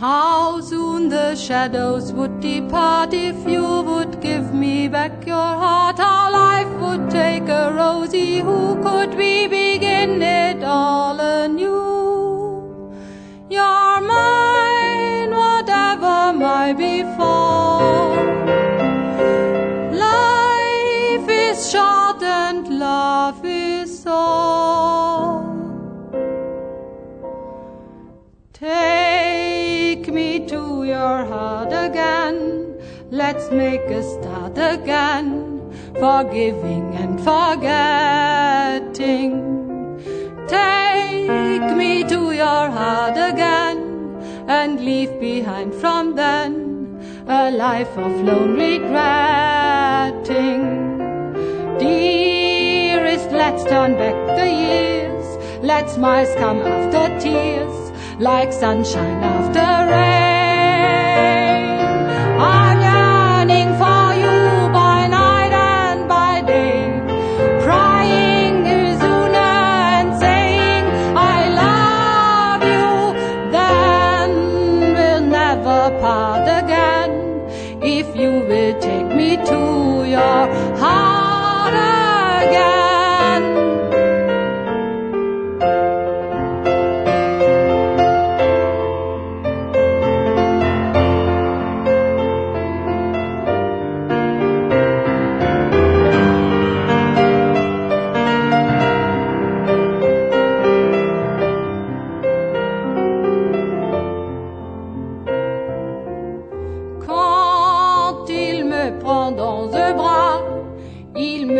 How soon the shadows would depart if you would give me back your heart. How life would take a rosy who could we begin it all anew? You're mine, whatever might befall. Life is short and love is all. Take me to your heart again. Let's make a start again. Forgiving and forgetting. Take me to your heart again and leave behind from then a life of lone regretting. Dearest, let's turn back the years. Let smiles come after tears, like sunshine after rain. I'm yearning for you by night and by day, crying Uzuna and saying I love you. Then we'll never part again if you will take me to your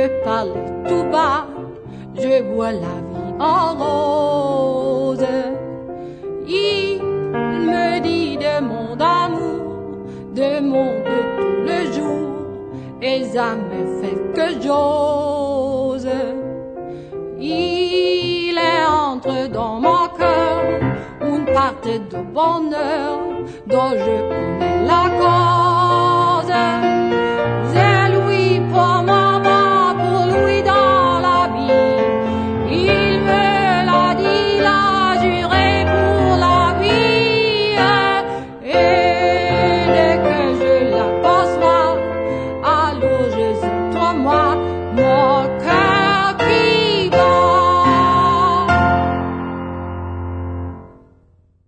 me parle tout bas, je vois la vie en rose. Il me dit de mon amour, de mon de tout le jour, et ça me fait que j'ose. Il est entre dans mon cœur une part de bonheur dont je connais.